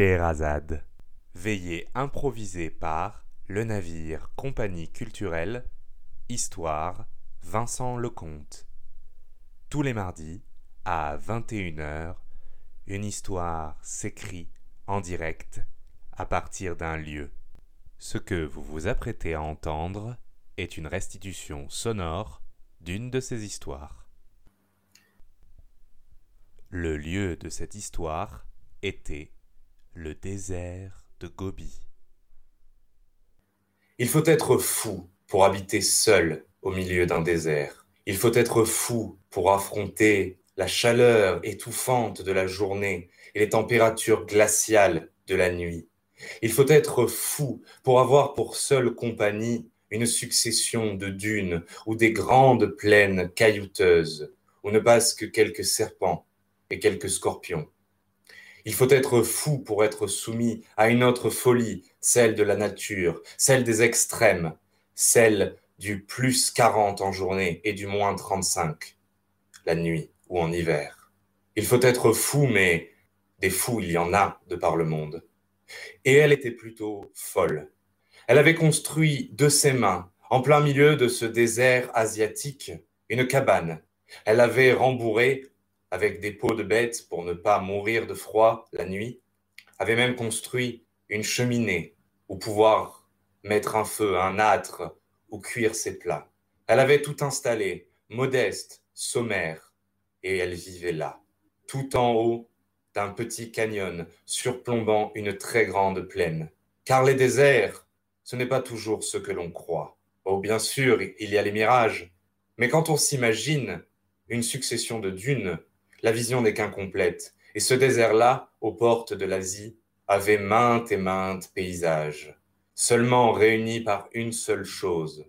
Scheherazade. Veillée improvisée par le navire Compagnie culturelle, Histoire, Vincent Lecomte. Tous les mardis, à 21h, une histoire s'écrit en direct à partir d'un lieu. Ce que vous vous apprêtez à entendre est une restitution sonore d'une de ces histoires. Le lieu de cette histoire était le désert de Gobi. Il faut être fou pour habiter seul au milieu d'un désert. Il faut être fou pour affronter la chaleur étouffante de la journée et les températures glaciales de la nuit. Il faut être fou pour avoir pour seule compagnie une succession de dunes ou des grandes plaines caillouteuses où ne passent que quelques serpents et quelques scorpions. Il faut être fou pour être soumis à une autre folie, celle de la nature, celle des extrêmes, celle du plus 40 en journée et du moins 35 la nuit ou en hiver. Il faut être fou, mais des fous, il y en a de par le monde. Et elle était plutôt folle. Elle avait construit de ses mains, en plein milieu de ce désert asiatique, une cabane. Elle avait rembourré avec des peaux de bêtes pour ne pas mourir de froid la nuit, avait même construit une cheminée où pouvoir mettre un feu, un âtre ou cuire ses plats. Elle avait tout installé, modeste, sommaire, et elle vivait là, tout en haut d'un petit canyon surplombant une très grande plaine. Car les déserts, ce n'est pas toujours ce que l'on croit. Oh, bien sûr, il y a les mirages, mais quand on s'imagine une succession de dunes la vision n'est qu'incomplète, et ce désert-là, aux portes de l'Asie, avait maintes et maintes paysages, seulement réunis par une seule chose,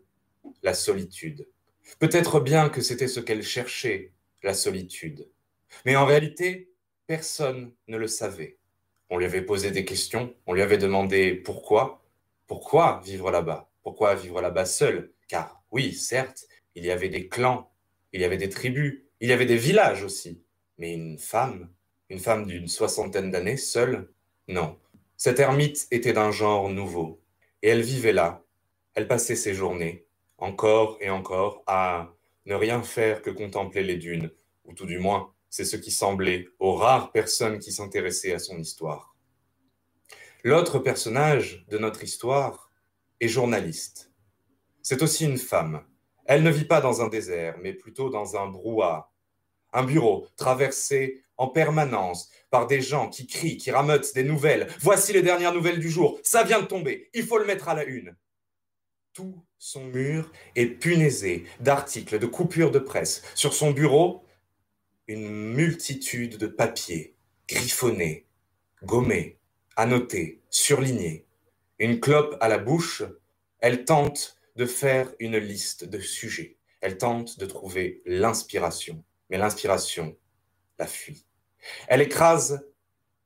la solitude. Peut-être bien que c'était ce qu'elle cherchait, la solitude. Mais en réalité, personne ne le savait. On lui avait posé des questions, on lui avait demandé pourquoi, pourquoi vivre là-bas, pourquoi vivre là-bas seul, car oui, certes, il y avait des clans, il y avait des tribus, il y avait des villages aussi, mais une femme, une femme d'une soixantaine d'années, seule? Non. Cette ermite était d'un genre nouveau, et elle vivait là. Elle passait ses journées, encore et encore, à ne rien faire que contempler les dunes, ou tout du moins, c'est ce qui semblait aux rares personnes qui s'intéressaient à son histoire. L'autre personnage de notre histoire est journaliste. C'est aussi une femme. Elle ne vit pas dans un désert, mais plutôt dans un brouhaha, un bureau traversé en permanence par des gens qui crient, qui rameutent des nouvelles. Voici les dernières nouvelles du jour. Ça vient de tomber. Il faut le mettre à la une. Tout son mur est punaisé d'articles, de coupures de presse. Sur son bureau, une multitude de papiers griffonnés, gommés, annotés, surlignés. Une clope à la bouche, elle tente de faire une liste de sujets. Elle tente de trouver l'inspiration mais l'inspiration la fuit. Elle écrase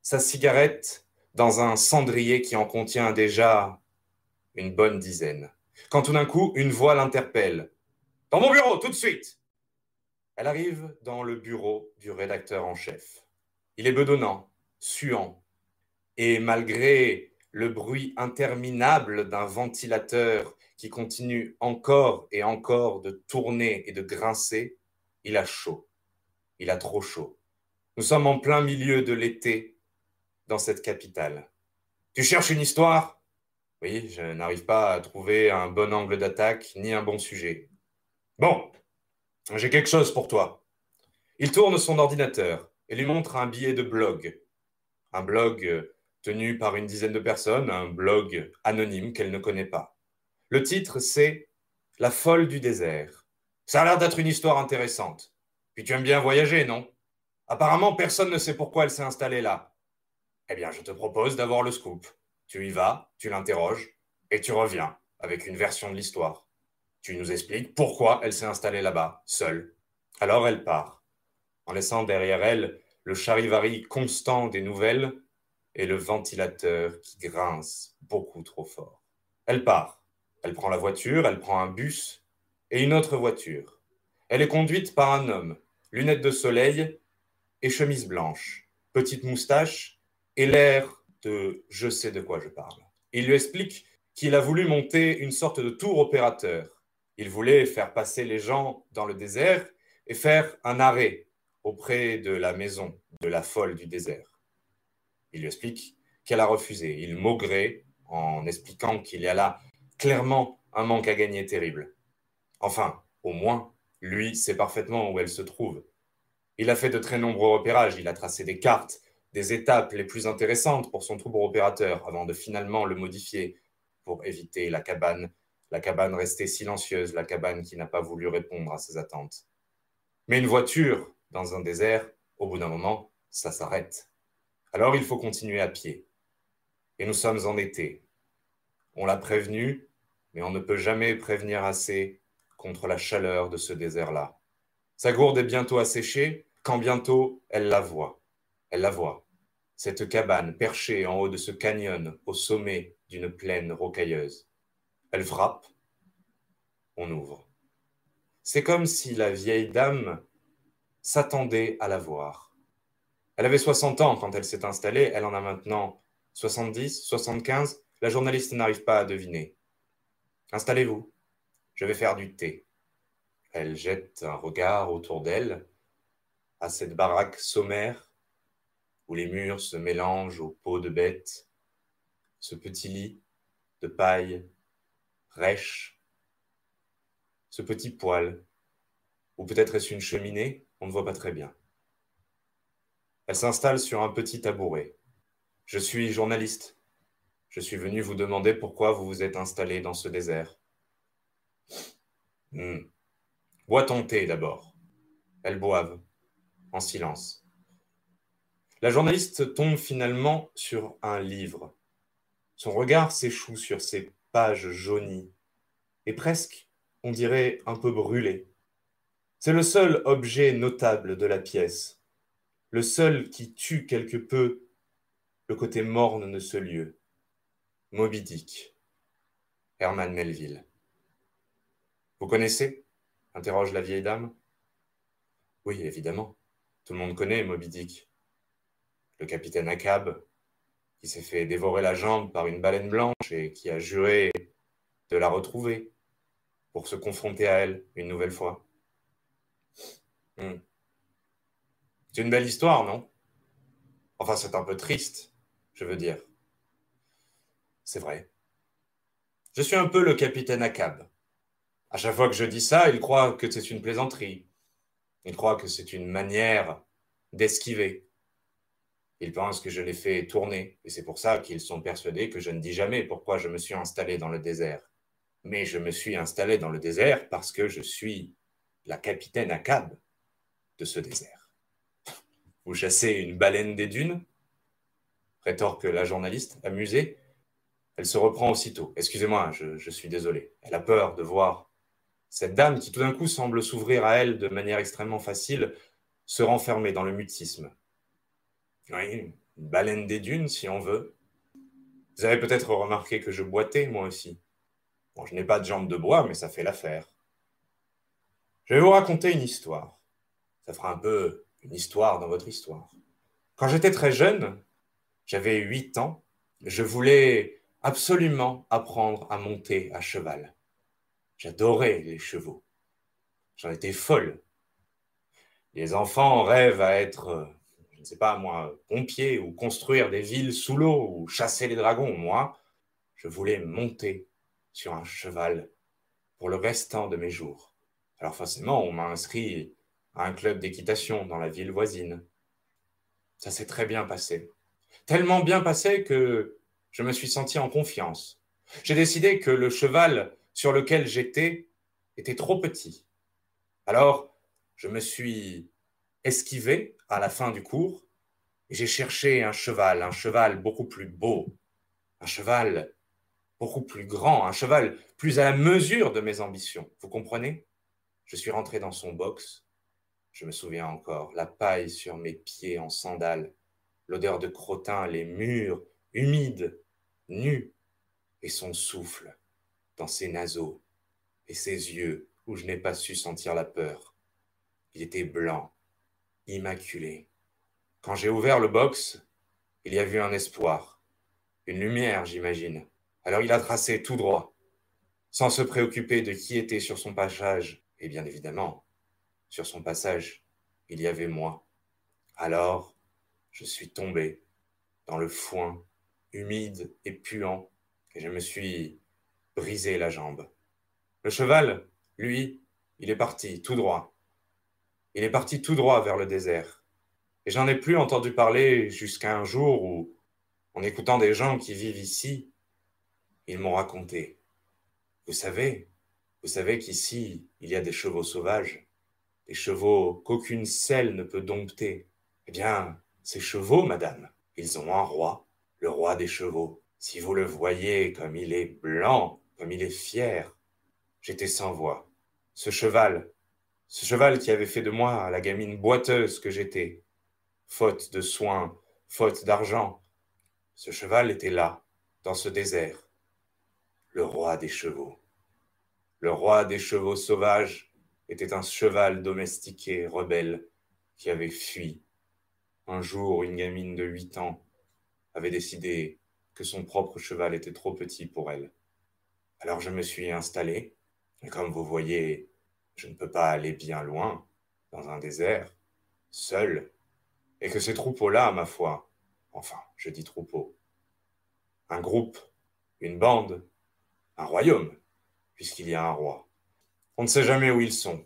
sa cigarette dans un cendrier qui en contient déjà une bonne dizaine. Quand tout d'un coup, une voix l'interpelle. Dans mon bureau, tout de suite Elle arrive dans le bureau du rédacteur en chef. Il est bedonnant, suant, et malgré le bruit interminable d'un ventilateur qui continue encore et encore de tourner et de grincer, il a chaud. Il a trop chaud. Nous sommes en plein milieu de l'été dans cette capitale. Tu cherches une histoire? Oui, je n'arrive pas à trouver un bon angle d'attaque ni un bon sujet. Bon, j'ai quelque chose pour toi. Il tourne son ordinateur et lui montre un billet de blog. Un blog tenu par une dizaine de personnes, un blog anonyme qu'elle ne connaît pas. Le titre, c'est La folle du désert. Ça a l'air d'être une histoire intéressante. Puis tu aimes bien voyager, non? Apparemment, personne ne sait pourquoi elle s'est installée là. Eh bien, je te propose d'avoir le scoop. Tu y vas, tu l'interroges, et tu reviens avec une version de l'histoire. Tu nous expliques pourquoi elle s'est installée là-bas, seule. Alors elle part, en laissant derrière elle le charivari constant des nouvelles et le ventilateur qui grince beaucoup trop fort. Elle part. Elle prend la voiture, elle prend un bus et une autre voiture. Elle est conduite par un homme lunettes de soleil et chemise blanche, petite moustache et l'air de je sais de quoi je parle. Il lui explique qu'il a voulu monter une sorte de tour opérateur. Il voulait faire passer les gens dans le désert et faire un arrêt auprès de la maison de la folle du désert. Il lui explique qu'elle a refusé. Il maugrait en expliquant qu'il y a là clairement un manque à gagner terrible. Enfin, au moins, lui sait parfaitement où elle se trouve. Il a fait de très nombreux repérages, il a tracé des cartes, des étapes les plus intéressantes pour son tour opérateur avant de finalement le modifier pour éviter la cabane, la cabane restée silencieuse, la cabane qui n'a pas voulu répondre à ses attentes. Mais une voiture dans un désert, au bout d'un moment, ça s'arrête. Alors il faut continuer à pied. Et nous sommes en été. On l'a prévenu, mais on ne peut jamais prévenir assez contre la chaleur de ce désert-là. Sa gourde est bientôt asséchée, quand bientôt elle la voit. Elle la voit. Cette cabane perchée en haut de ce canyon au sommet d'une plaine rocailleuse. Elle frappe. On ouvre. C'est comme si la vieille dame s'attendait à la voir. Elle avait 60 ans quand elle s'est installée, elle en a maintenant 70, 75. La journaliste n'arrive pas à deviner. Installez-vous, je vais faire du thé. Elle jette un regard autour d'elle, à cette baraque sommaire où les murs se mélangent aux peaux de bêtes, ce petit lit de paille rêche, ce petit poêle, ou peut-être est-ce une cheminée, on ne voit pas très bien. Elle s'installe sur un petit tabouret. Je suis journaliste. Je suis venu vous demander pourquoi vous vous êtes installé dans ce désert. Hmm. Bois ton thé d'abord. Elles boivent, en silence. La journaliste tombe finalement sur un livre. Son regard s'échoue sur ces pages jaunies et presque, on dirait, un peu brûlées. C'est le seul objet notable de la pièce, le seul qui tue quelque peu le côté morne de ce lieu. Moby Dick, Herman Melville. Vous connaissez? Interroge la vieille dame. Oui, évidemment. Tout le monde connaît Moby Dick. Le capitaine Acab, qui s'est fait dévorer la jambe par une baleine blanche et qui a juré de la retrouver pour se confronter à elle une nouvelle fois. Hmm. C'est une belle histoire, non? Enfin, c'est un peu triste, je veux dire. C'est vrai. Je suis un peu le capitaine Acab. À chaque fois que je dis ça, il croit que c'est une plaisanterie. Il croit que c'est une manière d'esquiver. Ils pensent que je les fais tourner, et c'est pour ça qu'ils sont persuadés que je ne dis jamais pourquoi je me suis installé dans le désert. Mais je me suis installé dans le désert parce que je suis la capitaine à cab de ce désert. Vous chassez une baleine des dunes? Rétorque la journaliste, amusée. Elle se reprend aussitôt. Excusez-moi, je, je suis désolé. Elle a peur de voir cette dame qui tout d'un coup semble s'ouvrir à elle de manière extrêmement facile, se renfermer dans le mutisme. Oui, une baleine des dunes, si on veut. Vous avez peut-être remarqué que je boitais, moi aussi. Bon, je n'ai pas de jambes de bois, mais ça fait l'affaire. Je vais vous raconter une histoire. Ça fera un peu une histoire dans votre histoire. Quand j'étais très jeune, j'avais huit ans, je voulais absolument apprendre à monter à cheval. J'adorais les chevaux. J'en étais folle. Les enfants rêvent à être je sais pas moi, pompier ou construire des villes sous l'eau ou chasser les dragons. Moi, je voulais monter sur un cheval pour le restant de mes jours. Alors forcément, on m'a inscrit à un club d'équitation dans la ville voisine. Ça s'est très bien passé. Tellement bien passé que je me suis senti en confiance. J'ai décidé que le cheval sur lequel j'étais était trop petit. Alors, je me suis esquivé à la fin du cours et j'ai cherché un cheval, un cheval beaucoup plus beau, un cheval beaucoup plus grand, un cheval plus à la mesure de mes ambitions. Vous comprenez? Je suis rentré dans son box. Je me souviens encore, la paille sur mes pieds en sandales, l'odeur de crottin, les murs humides, nus, et son souffle dans ses naseaux et ses yeux où je n'ai pas su sentir la peur. Il était blanc, immaculé. Quand j'ai ouvert le box, il y avait un espoir. Une lumière, j'imagine. Alors il a tracé tout droit, sans se préoccuper de qui était sur son passage. Et bien évidemment, sur son passage, il y avait moi. Alors, je suis tombé dans le foin, humide et puant, et je me suis brisé la jambe. Le cheval, lui, il est parti tout droit. Il est parti tout droit vers le désert. Et j'en ai plus entendu parler jusqu'à un jour où, en écoutant des gens qui vivent ici, ils m'ont raconté. Vous savez, vous savez qu'ici, il y a des chevaux sauvages, des chevaux qu'aucune selle ne peut dompter. Eh bien, ces chevaux, madame, ils ont un roi, le roi des chevaux. Si vous le voyez comme il est blanc, comme il est fier, j'étais sans voix. Ce cheval, ce cheval qui avait fait de moi la gamine boiteuse que j'étais, faute de soins, faute d'argent, ce cheval était là, dans ce désert, le roi des chevaux. Le roi des chevaux sauvages était un cheval domestiqué, rebelle, qui avait fui. Un jour, une gamine de huit ans avait décidé que son propre cheval était trop petit pour elle. Alors je me suis installé, et comme vous voyez, je ne peux pas aller bien loin, dans un désert, seul, et que ces troupeaux-là, ma foi, enfin, je dis troupeau, un groupe, une bande, un royaume, puisqu'il y a un roi. On ne sait jamais où ils sont.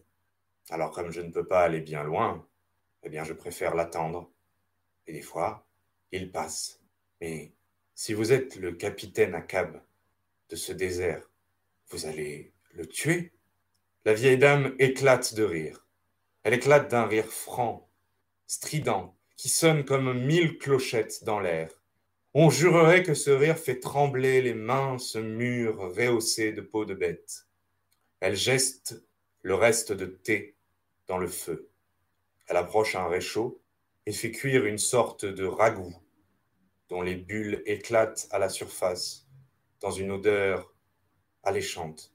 Alors comme je ne peux pas aller bien loin, eh bien je préfère l'attendre. Et des fois, il passe. Mais si vous êtes le capitaine à cab de ce désert, vous allez le tuer La vieille dame éclate de rire. Elle éclate d'un rire franc, strident, qui sonne comme mille clochettes dans l'air. On jurerait que ce rire fait trembler les minces murs rehaussés de peau de bête. Elle geste le reste de thé dans le feu. Elle approche un réchaud et fait cuire une sorte de ragoût dont les bulles éclatent à la surface dans une odeur alléchante.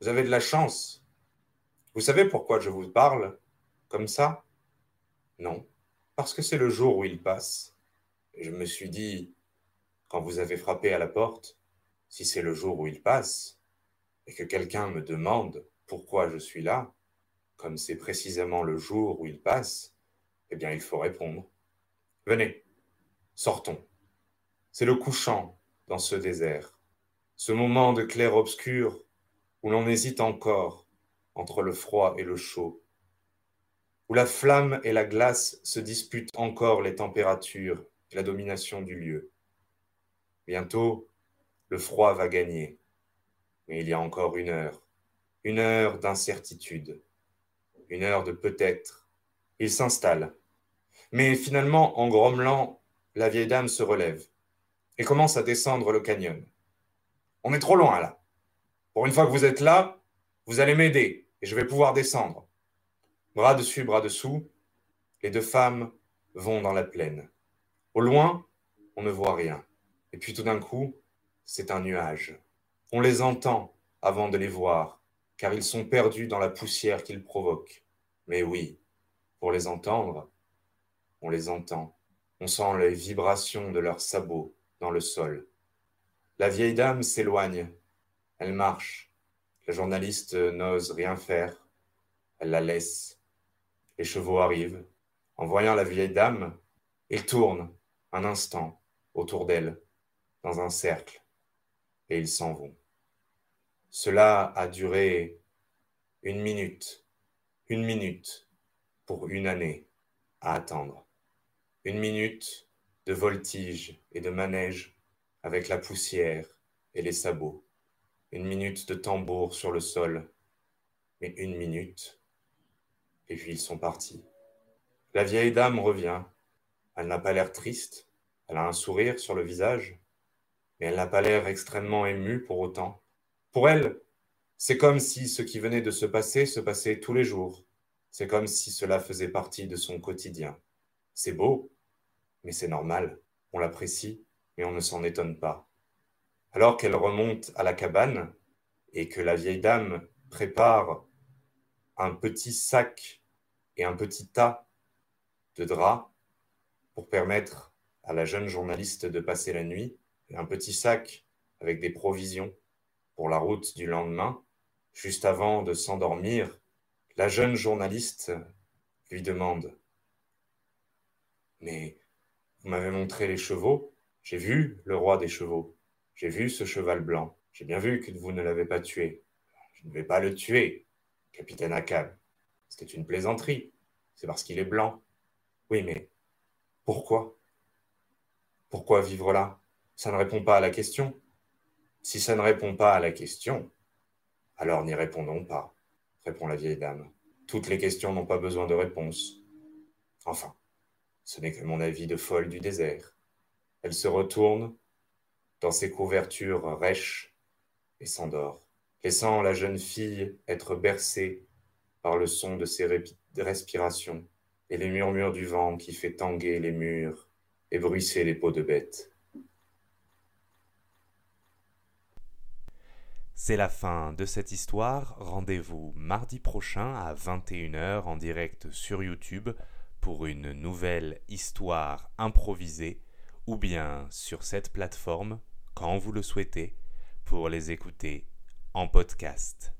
Vous avez de la chance. Vous savez pourquoi je vous parle comme ça? Non, parce que c'est le jour où il passe je me suis dit, quand vous avez frappé à la porte, si c'est le jour où il passe, et que quelqu'un me demande pourquoi je suis là, comme c'est précisément le jour où il passe, eh bien il faut répondre. Venez, sortons. C'est le couchant dans ce désert, ce moment de clair-obscur où l'on hésite encore entre le froid et le chaud, où la flamme et la glace se disputent encore les températures la domination du lieu. Bientôt, le froid va gagner, mais il y a encore une heure, une heure d'incertitude, une heure de peut-être. Il s'installe. Mais finalement, en grommelant, la vieille dame se relève et commence à descendre le canyon. On est trop loin là. Pour une fois que vous êtes là, vous allez m'aider et je vais pouvoir descendre. Bras dessus, bras dessous, les deux femmes vont dans la plaine. Au loin, on ne voit rien. Et puis tout d'un coup, c'est un nuage. On les entend avant de les voir, car ils sont perdus dans la poussière qu'ils provoquent. Mais oui, pour les entendre, on les entend. On sent les vibrations de leurs sabots dans le sol. La vieille dame s'éloigne. Elle marche. La journaliste n'ose rien faire. Elle la laisse. Les chevaux arrivent. En voyant la vieille dame, ils tournent un instant autour d'elle, dans un cercle, et ils s'en vont. Cela a duré une minute, une minute pour une année à attendre. Une minute de voltige et de manège avec la poussière et les sabots. Une minute de tambour sur le sol. Mais une minute. Et puis ils sont partis. La vieille dame revient elle n'a pas l'air triste, elle a un sourire sur le visage, mais elle n'a pas l'air extrêmement émue pour autant. Pour elle, c'est comme si ce qui venait de se passer se passait tous les jours. C'est comme si cela faisait partie de son quotidien. C'est beau, mais c'est normal. On l'apprécie, mais on ne s'en étonne pas. Alors qu'elle remonte à la cabane et que la vieille dame prépare un petit sac et un petit tas de draps pour permettre à la jeune journaliste de passer la nuit, et un petit sac avec des provisions pour la route du lendemain. Juste avant de s'endormir, la jeune journaliste lui demande Mais vous m'avez montré les chevaux? J'ai vu le roi des chevaux. J'ai vu ce cheval blanc. J'ai bien vu que vous ne l'avez pas tué. Je ne vais pas le tuer, capitaine Akab. C'était une plaisanterie. C'est parce qu'il est blanc. Oui, mais pourquoi? Pourquoi vivre là? Ça ne répond pas à la question. Si ça ne répond pas à la question, alors n'y répondons pas, répond la vieille dame. Toutes les questions n'ont pas besoin de réponse. Enfin, ce n'est que mon avis de folle du désert. Elle se retourne dans ses couvertures rêches et s'endort, laissant la jeune fille être bercée par le son de ses respirations et les murmures du vent qui fait tanguer les murs et bruisser les peaux de bêtes. C'est la fin de cette histoire. Rendez-vous mardi prochain à 21h en direct sur YouTube pour une nouvelle histoire improvisée ou bien sur cette plateforme quand vous le souhaitez pour les écouter en podcast.